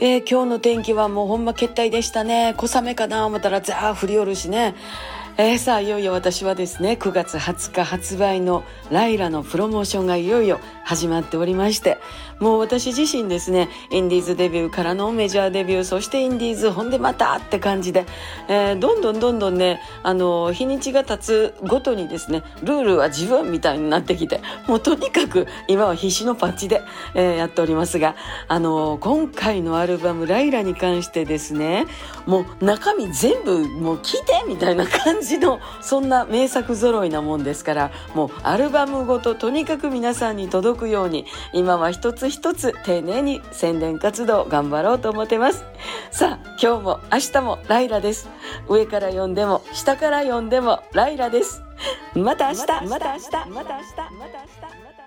えー、今日の天気はもうほんま決体でしたね。小雨かな思ったらザー降りおるしね。えー、さあいよいよ私はですね9月20日発売のライラのプロモーションがいよいよ始まっておりましてもう私自身ですねインディーズデビューからのメジャーデビューそしてインディーズほんでまたって感じで、えー、どんどんどんどんねあの日にちが経つごとにですねルールは自分みたいになってきてもうとにかく今は必死のパッチで、えー、やっておりますがあの今回のアルバム「ライラ」に関してですねもう中身全部もう聞いてみたいな感じのそんな名作揃いなもんですからもうアルバムごととにかく皆さんに届くように今は一つ一つ丁寧に宣伝活動頑張ろうと思ってます。さあ今日も明日もライラです。上から読んでも下から読んでもライラです。また明日。また明日。また明日。また明日